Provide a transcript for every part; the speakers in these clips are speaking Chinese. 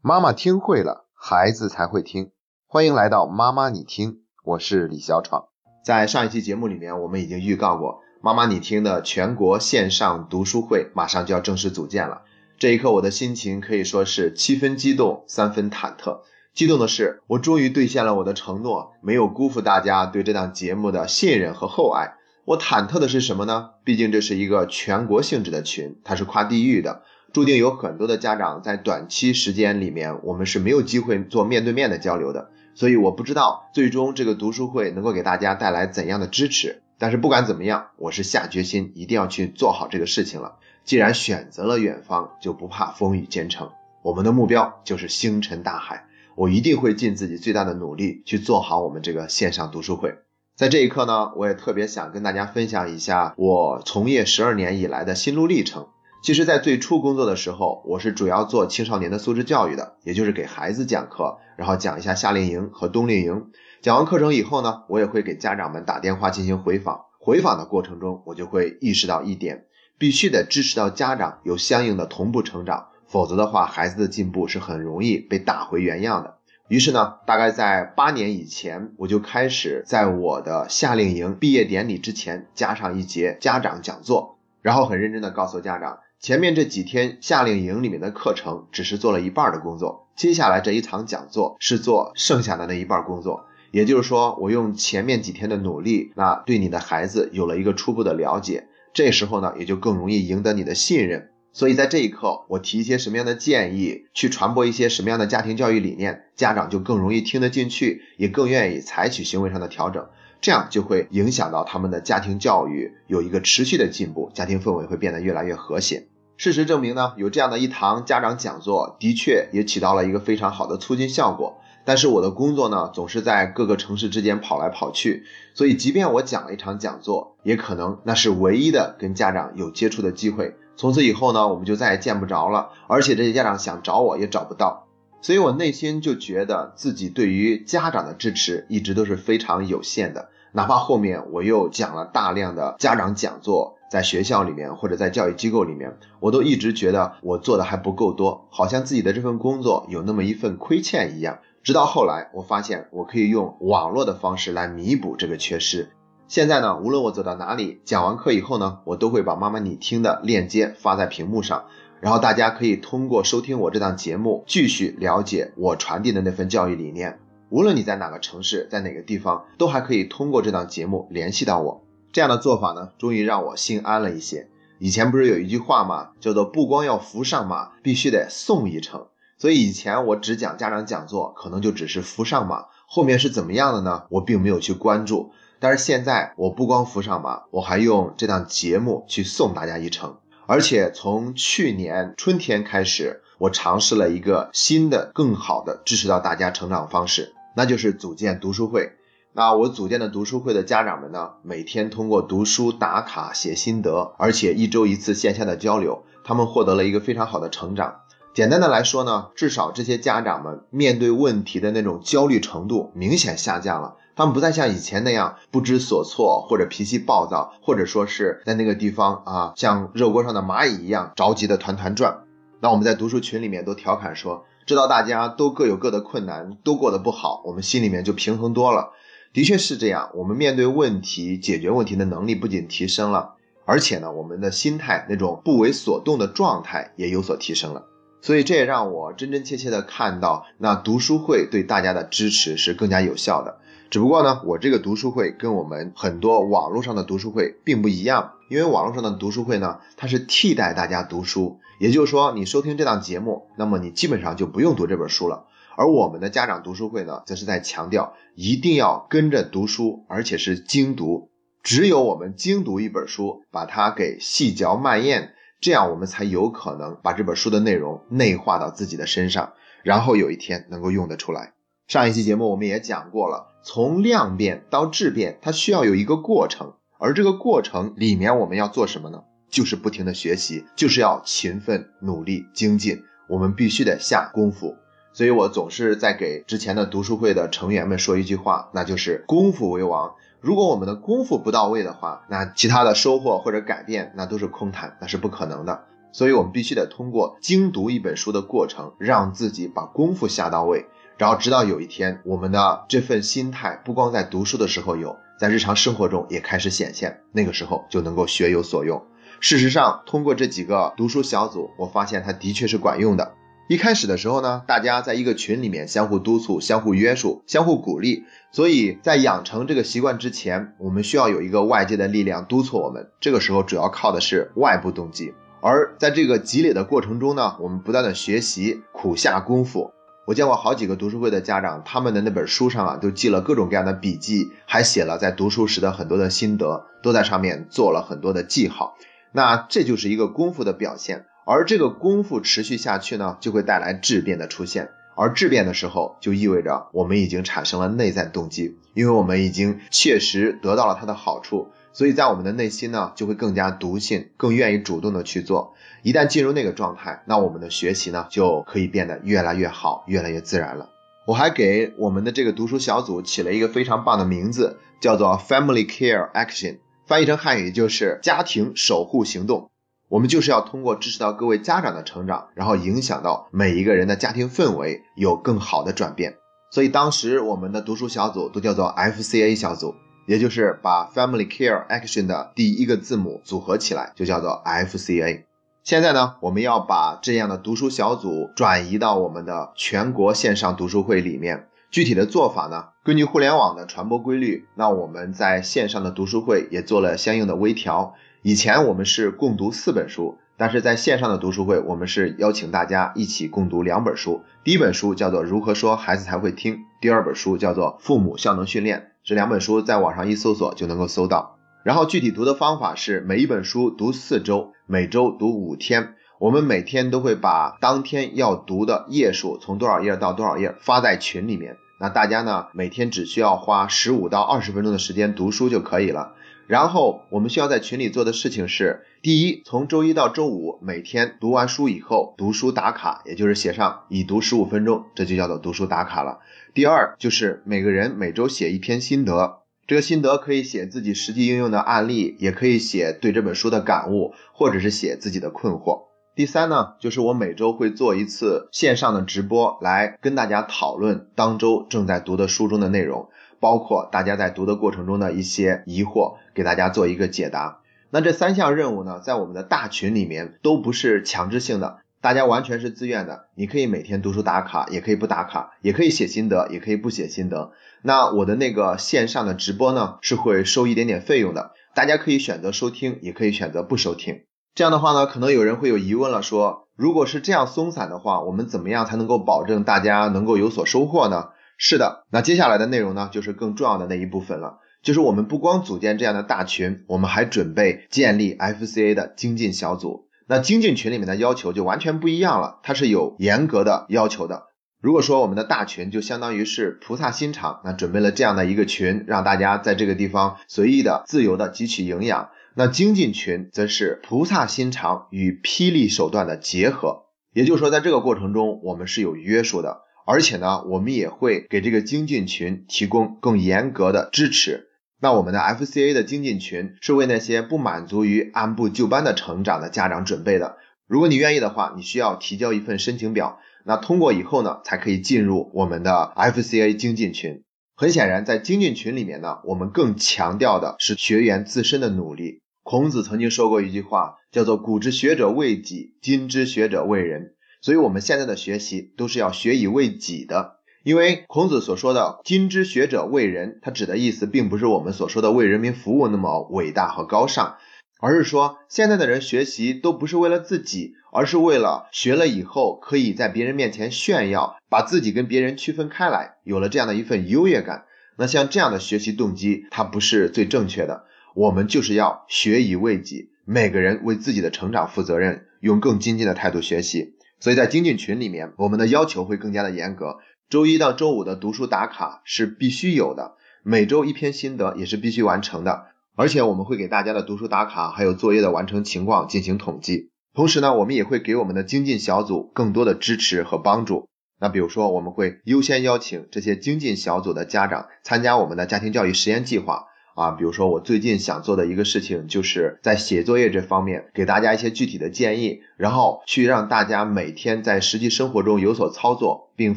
妈妈听会了，孩子才会听。欢迎来到妈妈你听，我是李小闯。在上一期节目里面，我们已经预告过，妈妈你听的全国线上读书会马上就要正式组建了。这一刻，我的心情可以说是七分激动，三分忐忑。激动的是，我终于兑现了我的承诺，没有辜负大家对这档节目的信任和厚爱。我忐忑的是什么呢？毕竟这是一个全国性质的群，它是跨地域的。注定有很多的家长在短期时间里面，我们是没有机会做面对面的交流的，所以我不知道最终这个读书会能够给大家带来怎样的支持。但是不管怎么样，我是下决心一定要去做好这个事情了。既然选择了远方，就不怕风雨兼程。我们的目标就是星辰大海，我一定会尽自己最大的努力去做好我们这个线上读书会。在这一刻呢，我也特别想跟大家分享一下我从业十二年以来的心路历程。其实，在最初工作的时候，我是主要做青少年的素质教育的，也就是给孩子讲课，然后讲一下夏令营和冬令营。讲完课程以后呢，我也会给家长们打电话进行回访。回访的过程中，我就会意识到一点，必须得支持到家长有相应的同步成长，否则的话，孩子的进步是很容易被打回原样的。于是呢，大概在八年以前，我就开始在我的夏令营毕业典礼之前加上一节家长讲座，然后很认真的告诉家长。前面这几天夏令营里面的课程只是做了一半的工作，接下来这一场讲座是做剩下的那一半工作。也就是说，我用前面几天的努力，那对你的孩子有了一个初步的了解，这时候呢，也就更容易赢得你的信任。所以在这一刻，我提一些什么样的建议，去传播一些什么样的家庭教育理念，家长就更容易听得进去，也更愿意采取行为上的调整。这样就会影响到他们的家庭教育有一个持续的进步，家庭氛围会变得越来越和谐。事实证明呢，有这样的一堂家长讲座，的确也起到了一个非常好的促进效果。但是我的工作呢，总是在各个城市之间跑来跑去，所以即便我讲了一场讲座，也可能那是唯一的跟家长有接触的机会。从此以后呢，我们就再也见不着了，而且这些家长想找我也找不到。所以我内心就觉得自己对于家长的支持一直都是非常有限的，哪怕后面我又讲了大量的家长讲座，在学校里面或者在教育机构里面，我都一直觉得我做的还不够多，好像自己的这份工作有那么一份亏欠一样。直到后来，我发现我可以用网络的方式来弥补这个缺失。现在呢，无论我走到哪里，讲完课以后呢，我都会把妈妈你听的链接发在屏幕上。然后大家可以通过收听我这档节目，继续了解我传递的那份教育理念。无论你在哪个城市，在哪个地方，都还可以通过这档节目联系到我。这样的做法呢，终于让我心安了一些。以前不是有一句话吗？叫做不光要扶上马，必须得送一程。所以以前我只讲家长讲座，可能就只是扶上马，后面是怎么样的呢？我并没有去关注。但是现在我不光扶上马，我还用这档节目去送大家一程。而且从去年春天开始，我尝试了一个新的、更好的支持到大家成长方式，那就是组建读书会。那我组建的读书会的家长们呢，每天通过读书打卡、写心得，而且一周一次线下的交流，他们获得了一个非常好的成长。简单的来说呢，至少这些家长们面对问题的那种焦虑程度明显下降了。他们不再像以前那样不知所措，或者脾气暴躁，或者说是在那个地方啊，像热锅上的蚂蚁一样着急的团团转。那我们在读书群里面都调侃说，知道大家都各有各的困难，都过得不好，我们心里面就平衡多了。的确是这样，我们面对问题、解决问题的能力不仅提升了，而且呢，我们的心态那种不为所动的状态也有所提升了。所以这也让我真真切切的看到，那读书会对大家的支持是更加有效的。只不过呢，我这个读书会跟我们很多网络上的读书会并不一样，因为网络上的读书会呢，它是替代大家读书，也就是说，你收听这档节目，那么你基本上就不用读这本书了。而我们的家长读书会呢，则是在强调一定要跟着读书，而且是精读。只有我们精读一本书，把它给细嚼慢咽，这样我们才有可能把这本书的内容内化到自己的身上，然后有一天能够用得出来。上一期节目我们也讲过了。从量变到质变，它需要有一个过程，而这个过程里面我们要做什么呢？就是不停的学习，就是要勤奋努力精进，我们必须得下功夫。所以我总是在给之前的读书会的成员们说一句话，那就是功夫为王。如果我们的功夫不到位的话，那其他的收获或者改变那都是空谈，那是不可能的。所以我们必须得通过精读一本书的过程，让自己把功夫下到位，然后直到有一天，我们的这份心态不光在读书的时候有，在日常生活中也开始显现，那个时候就能够学有所用。事实上，通过这几个读书小组，我发现它的确是管用的。一开始的时候呢，大家在一个群里面相互督促、相互约束、相互鼓励，所以在养成这个习惯之前，我们需要有一个外界的力量督促我们。这个时候主要靠的是外部动机。而在这个积累的过程中呢，我们不断的学习，苦下功夫。我见过好几个读书会的家长，他们的那本书上啊，都记了各种各样的笔记，还写了在读书时的很多的心得，都在上面做了很多的记号。那这就是一个功夫的表现。而这个功夫持续下去呢，就会带来质变的出现。而质变的时候，就意味着我们已经产生了内在动机，因为我们已经确实得到了它的好处，所以在我们的内心呢，就会更加笃信，更愿意主动的去做。一旦进入那个状态，那我们的学习呢，就可以变得越来越好，越来越自然了。我还给我们的这个读书小组起了一个非常棒的名字，叫做 Family Care Action，翻译成汉语就是家庭守护行动。我们就是要通过支持到各位家长的成长，然后影响到每一个人的家庭氛围有更好的转变。所以当时我们的读书小组都叫做 FCA 小组，也就是把 Family Care Action 的第一个字母组合起来，就叫做 FCA。现在呢，我们要把这样的读书小组转移到我们的全国线上读书会里面。具体的做法呢，根据互联网的传播规律，那我们在线上的读书会也做了相应的微调。以前我们是共读四本书，但是在线上的读书会，我们是邀请大家一起共读两本书。第一本书叫做《如何说孩子才会听》，第二本书叫做《父母效能训练》。这两本书在网上一搜索就能够搜到。然后具体读的方法是，每一本书读四周，每周读五天。我们每天都会把当天要读的页数从多少页到多少页发在群里面。那大家呢，每天只需要花十五到二十分钟的时间读书就可以了。然后我们需要在群里做的事情是：第一，从周一到周五每天读完书以后读书打卡，也就是写上已读十五分钟，这就叫做读书打卡了。第二，就是每个人每周写一篇心得，这个心得可以写自己实际应用的案例，也可以写对这本书的感悟，或者是写自己的困惑。第三呢，就是我每周会做一次线上的直播，来跟大家讨论当周正在读的书中的内容。包括大家在读的过程中的一些疑惑，给大家做一个解答。那这三项任务呢，在我们的大群里面都不是强制性的，大家完全是自愿的。你可以每天读书打卡，也可以不打卡，也可以写心得，也可以不写心得。那我的那个线上的直播呢，是会收一点点费用的，大家可以选择收听，也可以选择不收听。这样的话呢，可能有人会有疑问了，说如果是这样松散的话，我们怎么样才能够保证大家能够有所收获呢？是的，那接下来的内容呢，就是更重要的那一部分了。就是我们不光组建这样的大群，我们还准备建立 FCA 的精进小组。那精进群里面的要求就完全不一样了，它是有严格的要求的。如果说我们的大群就相当于是菩萨心肠，那准备了这样的一个群，让大家在这个地方随意的、自由的汲取营养。那精进群则是菩萨心肠与霹雳手段的结合，也就是说，在这个过程中，我们是有约束的。而且呢，我们也会给这个精进群提供更严格的支持。那我们的 FCA 的精进群是为那些不满足于按部就班的成长的家长准备的。如果你愿意的话，你需要提交一份申请表。那通过以后呢，才可以进入我们的 FCA 精进群。很显然，在精进群里面呢，我们更强调的是学员自身的努力。孔子曾经说过一句话，叫做“古之学者为己，今之学者为人”。所以，我们现在的学习都是要学以为己的。因为孔子所说的“今之学者为人”，他指的意思并不是我们所说的为人民服务那么伟大和高尚，而是说现在的人学习都不是为了自己，而是为了学了以后可以在别人面前炫耀，把自己跟别人区分开来，有了这样的一份优越感。那像这样的学习动机，它不是最正确的。我们就是要学以为己，每个人为自己的成长负责任，用更精进的态度学习。所以在精进群里面，我们的要求会更加的严格。周一到周五的读书打卡是必须有的，每周一篇心得也是必须完成的。而且我们会给大家的读书打卡还有作业的完成情况进行统计。同时呢，我们也会给我们的精进小组更多的支持和帮助。那比如说，我们会优先邀请这些精进小组的家长参加我们的家庭教育实验计划。啊，比如说我最近想做的一个事情，就是在写作业这方面给大家一些具体的建议，然后去让大家每天在实际生活中有所操作，并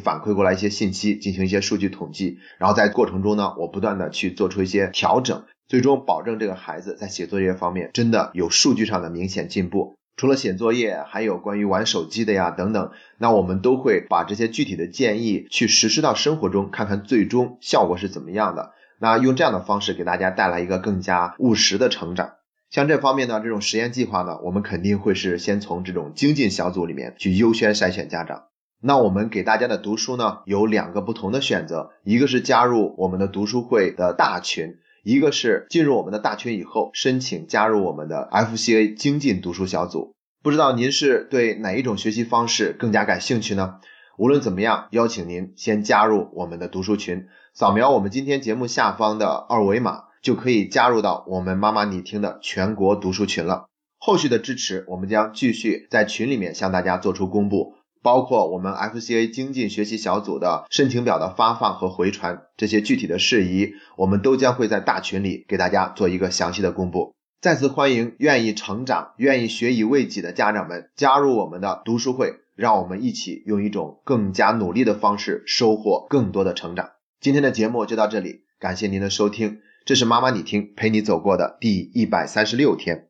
反馈过来一些信息，进行一些数据统计，然后在过程中呢，我不断的去做出一些调整，最终保证这个孩子在写作业方面真的有数据上的明显进步。除了写作业，还有关于玩手机的呀等等，那我们都会把这些具体的建议去实施到生活中，看看最终效果是怎么样的。那用这样的方式给大家带来一个更加务实的成长。像这方面呢，这种实验计划呢，我们肯定会是先从这种精进小组里面去优先筛选家长。那我们给大家的读书呢，有两个不同的选择，一个是加入我们的读书会的大群，一个是进入我们的大群以后申请加入我们的 FCA 精进读书小组。不知道您是对哪一种学习方式更加感兴趣呢？无论怎么样，邀请您先加入我们的读书群。扫描我们今天节目下方的二维码，就可以加入到我们妈妈你听的全国读书群了。后续的支持，我们将继续在群里面向大家做出公布，包括我们 FCA 精进学习小组的申请表的发放和回传这些具体的事宜，我们都将会在大群里给大家做一个详细的公布。再次欢迎愿意成长、愿意学以为己的家长们加入我们的读书会，让我们一起用一种更加努力的方式收获更多的成长。今天的节目就到这里，感谢您的收听，这是妈妈你听陪你走过的第一百三十六天。